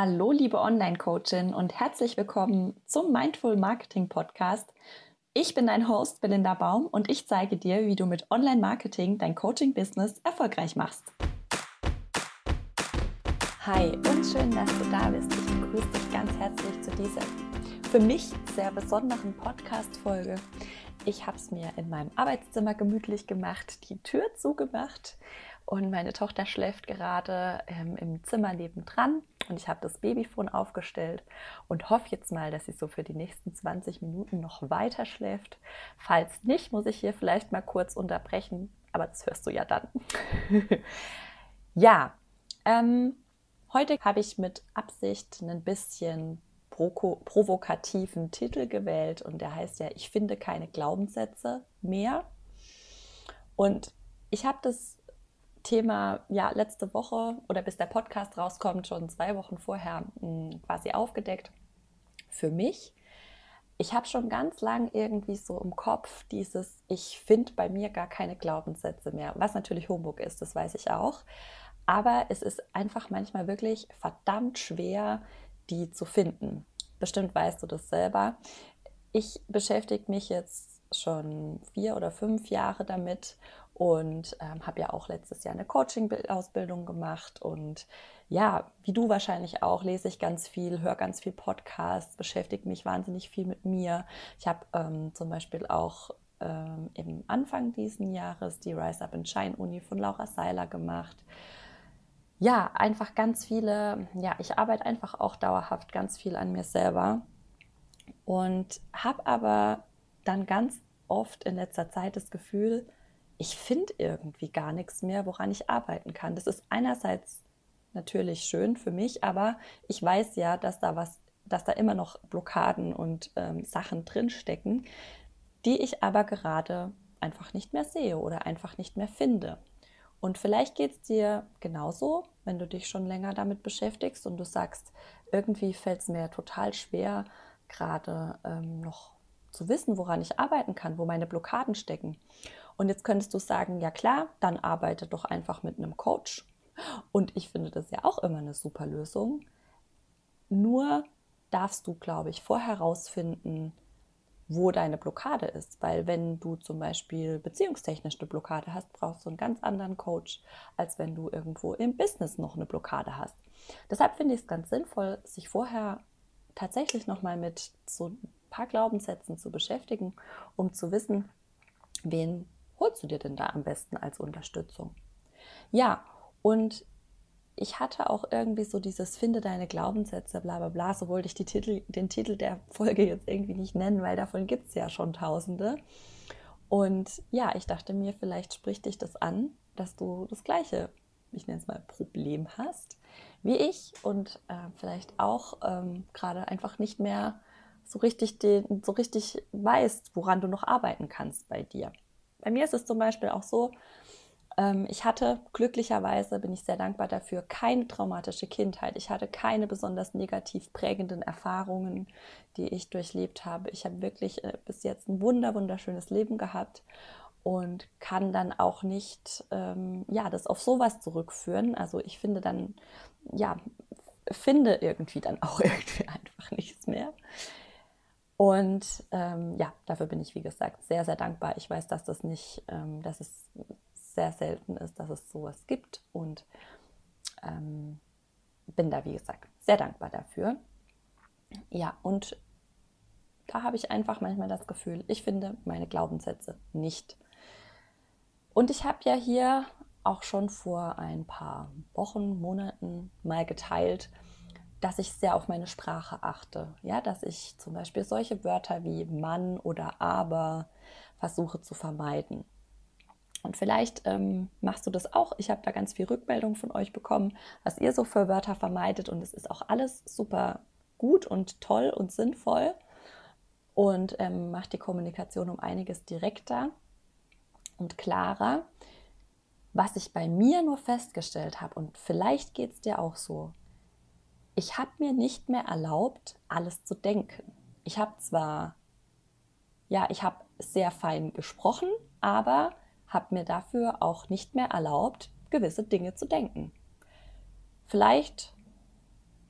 Hallo, liebe Online-Coachin und herzlich willkommen zum Mindful Marketing Podcast. Ich bin dein Host Belinda Baum und ich zeige dir, wie du mit Online-Marketing dein Coaching-Business erfolgreich machst. Hi und schön, dass du da bist. Ich begrüße dich ganz herzlich zu dieser für mich sehr besonderen Podcast-Folge. Ich habe es mir in meinem Arbeitszimmer gemütlich gemacht, die Tür zugemacht und meine Tochter schläft gerade ähm, im Zimmer nebendran und ich habe das Babyfon aufgestellt und hoffe jetzt mal, dass sie so für die nächsten 20 Minuten noch weiter schläft. Falls nicht, muss ich hier vielleicht mal kurz unterbrechen, aber das hörst du ja dann. ja, ähm, heute habe ich mit Absicht ein bisschen provokativen Titel gewählt und der heißt ja, ich finde keine Glaubenssätze mehr. Und ich habe das Thema ja letzte Woche oder bis der Podcast rauskommt, schon zwei Wochen vorher mh, hm, quasi aufgedeckt für mich. Ich habe schon ganz lang irgendwie so im Kopf dieses, ich finde bei mir gar keine Glaubenssätze mehr, was natürlich Humbug ist, das weiß ich auch. Aber es ist einfach manchmal wirklich verdammt schwer, die zu finden. Bestimmt weißt du das selber. Ich beschäftige mich jetzt schon vier oder fünf Jahre damit und ähm, habe ja auch letztes Jahr eine Coaching-Ausbildung gemacht und ja, wie du wahrscheinlich auch, lese ich ganz viel, höre ganz viel Podcasts, beschäftige mich wahnsinnig viel mit mir. Ich habe ähm, zum Beispiel auch ähm, im Anfang diesen Jahres die Rise Up and Shine Uni von Laura Seiler gemacht. Ja, einfach ganz viele, ja, ich arbeite einfach auch dauerhaft ganz viel an mir selber und habe aber dann ganz oft in letzter Zeit das Gefühl, ich finde irgendwie gar nichts mehr, woran ich arbeiten kann. Das ist einerseits natürlich schön für mich, aber ich weiß ja, dass da was, dass da immer noch Blockaden und ähm, Sachen drinstecken, die ich aber gerade einfach nicht mehr sehe oder einfach nicht mehr finde. Und vielleicht geht es dir genauso, wenn du dich schon länger damit beschäftigst und du sagst, irgendwie fällt es mir total schwer, gerade ähm, noch zu wissen, woran ich arbeiten kann, wo meine Blockaden stecken. Und jetzt könntest du sagen, ja klar, dann arbeite doch einfach mit einem Coach. Und ich finde das ja auch immer eine super Lösung. Nur darfst du, glaube ich, vorher herausfinden, wo deine Blockade ist. Weil wenn du zum Beispiel beziehungstechnisch eine Blockade hast, brauchst du einen ganz anderen Coach, als wenn du irgendwo im Business noch eine Blockade hast. Deshalb finde ich es ganz sinnvoll, sich vorher tatsächlich nochmal mit so ein paar Glaubenssätzen zu beschäftigen, um zu wissen, wen holst du dir denn da am besten als Unterstützung? Ja, und ich hatte auch irgendwie so dieses Finde deine Glaubenssätze, bla bla bla, so wollte ich Titel, den Titel der Folge jetzt irgendwie nicht nennen, weil davon gibt es ja schon tausende. Und ja, ich dachte mir, vielleicht spricht dich das an, dass du das gleiche, ich nenne es mal, Problem hast wie ich und äh, vielleicht auch ähm, gerade einfach nicht mehr so richtig, den, so richtig weißt, woran du noch arbeiten kannst bei dir. Bei mir ist es zum Beispiel auch so, ähm, ich hatte glücklicherweise, bin ich sehr dankbar dafür, keine traumatische Kindheit. Ich hatte keine besonders negativ prägenden Erfahrungen, die ich durchlebt habe. Ich habe wirklich äh, bis jetzt ein wunder, wunderschönes Leben gehabt und kann dann auch nicht ähm, ja, das auf sowas zurückführen. Also ich finde dann, ja, finde irgendwie dann auch irgendwie einfach nichts mehr. Und ähm, ja, dafür bin ich, wie gesagt, sehr, sehr dankbar. Ich weiß, dass das nicht, ähm, dass es sehr selten ist, dass es sowas gibt und ähm, bin da, wie gesagt, sehr dankbar dafür. Ja, und da habe ich einfach manchmal das Gefühl, ich finde meine Glaubenssätze nicht. Und ich habe ja hier auch schon vor ein paar Wochen, Monaten mal geteilt, dass ich sehr auf meine Sprache achte. Ja, dass ich zum Beispiel solche Wörter wie Mann oder aber versuche zu vermeiden. Und vielleicht ähm, machst du das auch. Ich habe da ganz viel Rückmeldung von euch bekommen, was ihr so für Wörter vermeidet. Und es ist auch alles super gut und toll und sinnvoll und ähm, macht die Kommunikation um einiges direkter und klarer. Was ich bei mir nur festgestellt habe, und vielleicht geht es dir auch so, ich habe mir nicht mehr erlaubt, alles zu denken. Ich habe zwar, ja, ich habe sehr fein gesprochen, aber habe mir dafür auch nicht mehr erlaubt, gewisse Dinge zu denken. Vielleicht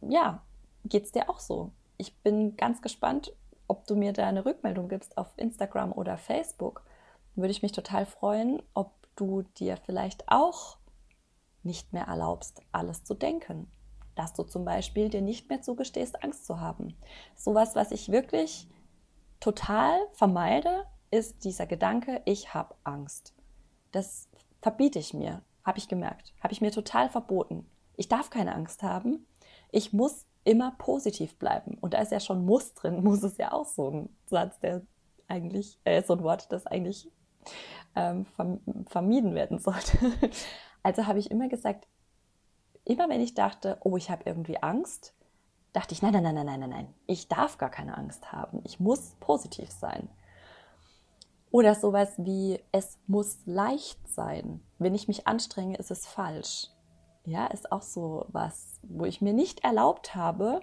ja, geht es dir auch so? Ich bin ganz gespannt, ob du mir da eine Rückmeldung gibst auf Instagram oder Facebook. Würde ich mich total freuen, ob du dir vielleicht auch nicht mehr erlaubst, alles zu denken. Dass du zum Beispiel dir nicht mehr zugestehst, Angst zu haben. Sowas, was ich wirklich total vermeide, ist dieser Gedanke, ich habe Angst. Das verbiete ich mir, habe ich gemerkt, habe ich mir total verboten. Ich darf keine Angst haben. Ich muss immer positiv bleiben. Und da ist ja schon Muss drin, muss es ja auch so ein Satz, der eigentlich, äh, so ein Wort, das eigentlich ähm, vermieden werden sollte. Also habe ich immer gesagt, immer wenn ich dachte, oh, ich habe irgendwie Angst, dachte ich, nein, nein, nein, nein, nein, nein, nein, ich darf gar keine Angst haben. Ich muss positiv sein. Oder sowas wie, es muss leicht sein. Wenn ich mich anstrenge, ist es falsch. Ja, ist auch so was, wo ich mir nicht erlaubt habe,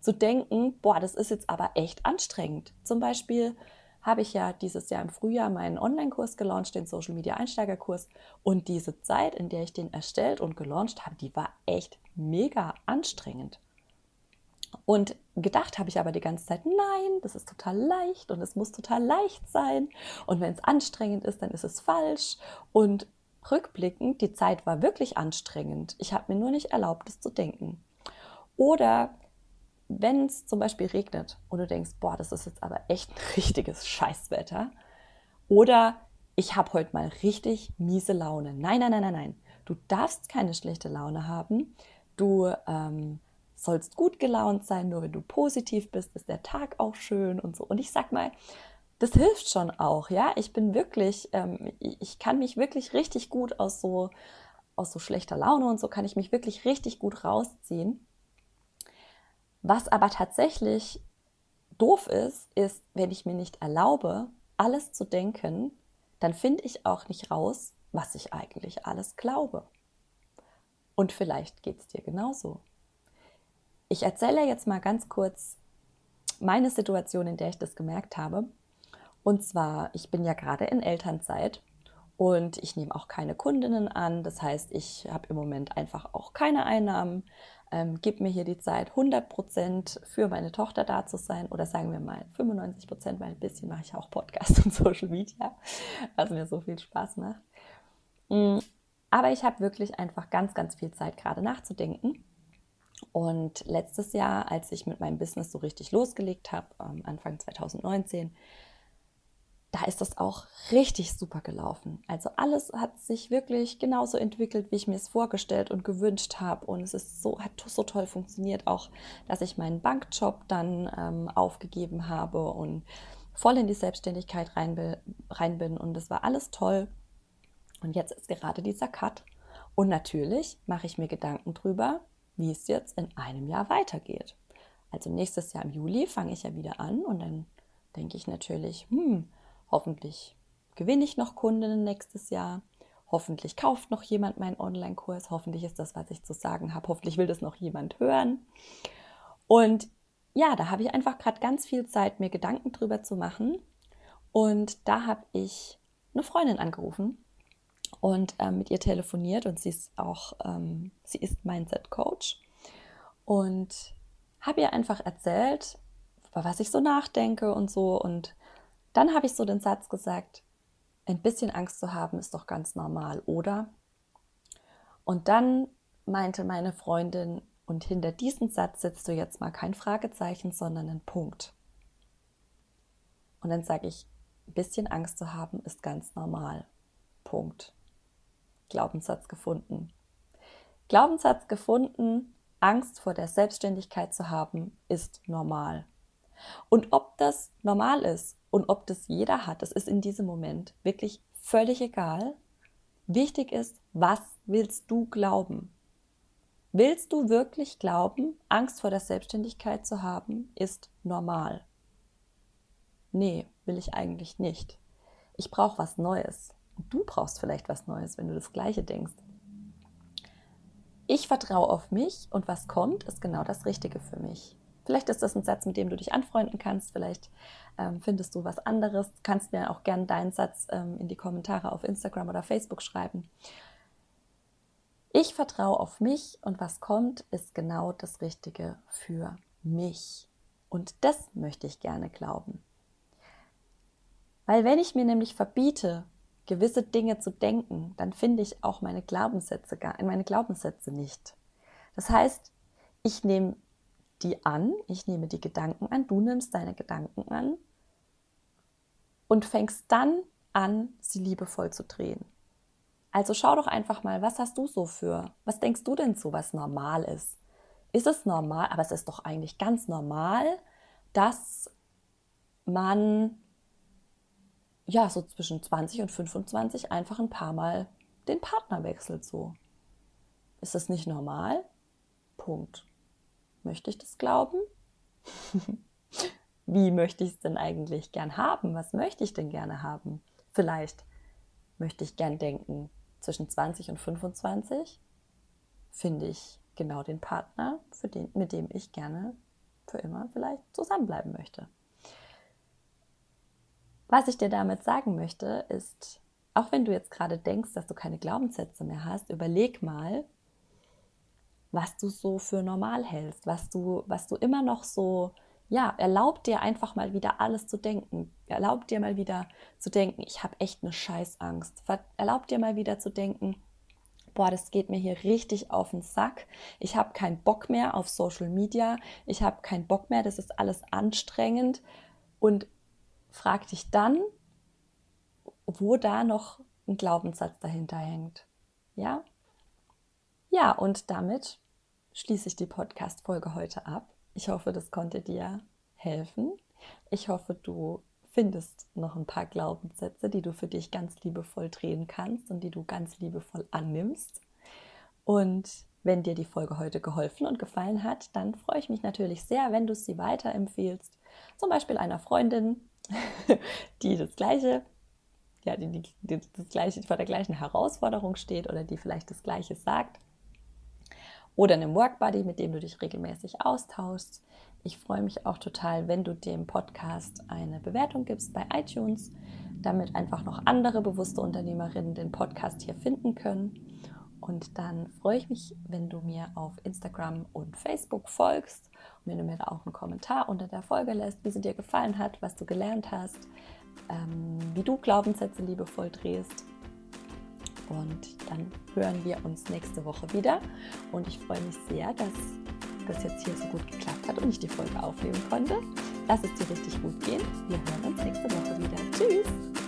zu denken, boah, das ist jetzt aber echt anstrengend. Zum Beispiel habe ich ja dieses Jahr im Frühjahr meinen Online-Kurs gelauncht, den Social Media Einsteigerkurs. Und diese Zeit, in der ich den erstellt und gelauncht habe, die war echt mega anstrengend. Und gedacht habe ich aber die ganze Zeit, nein, das ist total leicht und es muss total leicht sein. Und wenn es anstrengend ist, dann ist es falsch. Und rückblickend, die Zeit war wirklich anstrengend. Ich habe mir nur nicht erlaubt, es zu denken. Oder wenn es zum Beispiel regnet und du denkst, boah, das ist jetzt aber echt ein richtiges Scheißwetter. Oder ich habe heute mal richtig miese Laune. Nein, nein, nein, nein, nein. Du darfst keine schlechte Laune haben. Du ähm, sollst gut gelaunt sein, nur wenn du positiv bist, ist der Tag auch schön und so. Und ich sag mal, das hilft schon auch, ja. Ich bin wirklich, ähm, ich kann mich wirklich richtig gut aus so, aus so schlechter Laune und so kann ich mich wirklich richtig gut rausziehen. Was aber tatsächlich doof ist, ist, wenn ich mir nicht erlaube, alles zu denken, dann finde ich auch nicht raus, was ich eigentlich alles glaube. Und vielleicht geht es dir genauso. Ich erzähle jetzt mal ganz kurz meine Situation, in der ich das gemerkt habe. Und zwar, ich bin ja gerade in Elternzeit und ich nehme auch keine Kundinnen an. Das heißt, ich habe im Moment einfach auch keine Einnahmen. Ähm, gebe mir hier die Zeit, 100 Prozent für meine Tochter da zu sein oder sagen wir mal 95 Prozent, weil ein bisschen mache ich auch Podcast und Social Media, was mir so viel Spaß macht. Mm, aber ich habe wirklich einfach ganz, ganz viel Zeit gerade nachzudenken und letztes Jahr, als ich mit meinem Business so richtig losgelegt habe, Anfang 2019, da ist das auch richtig super gelaufen. Also alles hat sich wirklich genauso entwickelt, wie ich mir es vorgestellt und gewünscht habe. Und es ist so, hat so toll funktioniert, auch dass ich meinen Bankjob dann ähm, aufgegeben habe und voll in die Selbstständigkeit rein, rein bin. Und es war alles toll. Und jetzt ist gerade dieser Cut. Und natürlich mache ich mir Gedanken drüber, wie es jetzt in einem Jahr weitergeht. Also nächstes Jahr im Juli fange ich ja wieder an und dann denke ich natürlich, hm, hoffentlich gewinne ich noch Kundinnen nächstes Jahr. Hoffentlich kauft noch jemand meinen Online-Kurs. Hoffentlich ist das, was ich zu sagen habe. Hoffentlich will das noch jemand hören. Und ja, da habe ich einfach gerade ganz viel Zeit, mir Gedanken drüber zu machen. Und da habe ich eine Freundin angerufen und ähm, mit ihr telefoniert und sie ist auch, ähm, sie ist Mindset Coach und habe ihr einfach erzählt, über was ich so nachdenke und so und dann habe ich so den Satz gesagt, ein bisschen Angst zu haben ist doch ganz normal, oder? Und dann meinte meine Freundin, und hinter diesem Satz setzt du jetzt mal kein Fragezeichen, sondern einen Punkt. Und dann sage ich, ein bisschen Angst zu haben ist ganz normal. Punkt. Glaubenssatz gefunden. Glaubenssatz gefunden, Angst vor der Selbstständigkeit zu haben, ist normal. Und ob das normal ist und ob das jeder hat, das ist in diesem Moment wirklich völlig egal. Wichtig ist, was willst du glauben? Willst du wirklich glauben, Angst vor der Selbstständigkeit zu haben, ist normal? Nee, will ich eigentlich nicht. Ich brauche was Neues. Du brauchst vielleicht was Neues, wenn du das Gleiche denkst. Ich vertraue auf mich und was kommt, ist genau das Richtige für mich. Vielleicht ist das ein Satz, mit dem du dich anfreunden kannst. Vielleicht ähm, findest du was anderes. Du kannst mir auch gerne deinen Satz ähm, in die Kommentare auf Instagram oder Facebook schreiben. Ich vertraue auf mich und was kommt, ist genau das Richtige für mich. Und das möchte ich gerne glauben. Weil wenn ich mir nämlich verbiete, gewisse Dinge zu denken, dann finde ich auch meine Glaubenssätze, meine Glaubenssätze nicht. Das heißt, ich nehme die an, ich nehme die Gedanken an, du nimmst deine Gedanken an und fängst dann an, sie liebevoll zu drehen. Also schau doch einfach mal, was hast du so für, was denkst du denn so, was normal ist? Ist es normal, aber es ist doch eigentlich ganz normal, dass man ja so zwischen 20 und 25 einfach ein paar Mal den Partner wechselt so. Ist das nicht normal? Punkt. Möchte ich das glauben? Wie möchte ich es denn eigentlich gern haben? Was möchte ich denn gerne haben? Vielleicht möchte ich gern denken, zwischen 20 und 25 finde ich genau den Partner, den, mit dem ich gerne für immer vielleicht zusammenbleiben möchte. Was ich dir damit sagen möchte, ist, auch wenn du jetzt gerade denkst, dass du keine Glaubenssätze mehr hast, überleg mal, was du so für normal hältst, was du, was du immer noch so ja, erlaubt dir einfach mal wieder alles zu denken. Erlaubt dir mal wieder zu denken, ich habe echt eine Scheißangst. Erlaubt dir mal wieder zu denken, boah, das geht mir hier richtig auf den Sack. Ich habe keinen Bock mehr auf Social Media. Ich habe keinen Bock mehr, das ist alles anstrengend. Und frag dich dann, wo da noch ein Glaubenssatz dahinter hängt. Ja? Ja, und damit schließe ich die Podcast-Folge heute ab. Ich hoffe, das konnte dir helfen. Ich hoffe, du findest noch ein paar Glaubenssätze, die du für dich ganz liebevoll drehen kannst und die du ganz liebevoll annimmst. Und wenn dir die Folge heute geholfen und gefallen hat, dann freue ich mich natürlich sehr, wenn du sie weiterempfehlst. Zum Beispiel einer Freundin, die das gleiche, ja, die, die, die das gleiche vor der gleichen Herausforderung steht oder die vielleicht das gleiche sagt oder einem Workbuddy, mit dem du dich regelmäßig austauschst. Ich freue mich auch total, wenn du dem Podcast eine Bewertung gibst bei iTunes, damit einfach noch andere bewusste Unternehmerinnen den Podcast hier finden können. Und dann freue ich mich, wenn du mir auf Instagram und Facebook folgst und wenn du mir da auch einen Kommentar unter der Folge lässt, wie sie dir gefallen hat, was du gelernt hast, ähm, wie du Glaubenssätze liebevoll drehst. Und dann hören wir uns nächste Woche wieder. Und ich freue mich sehr, dass das jetzt hier so gut geklappt hat und ich die Folge aufnehmen konnte. Lass es dir richtig gut gehen. Wir hören uns nächste Woche wieder. Tschüss!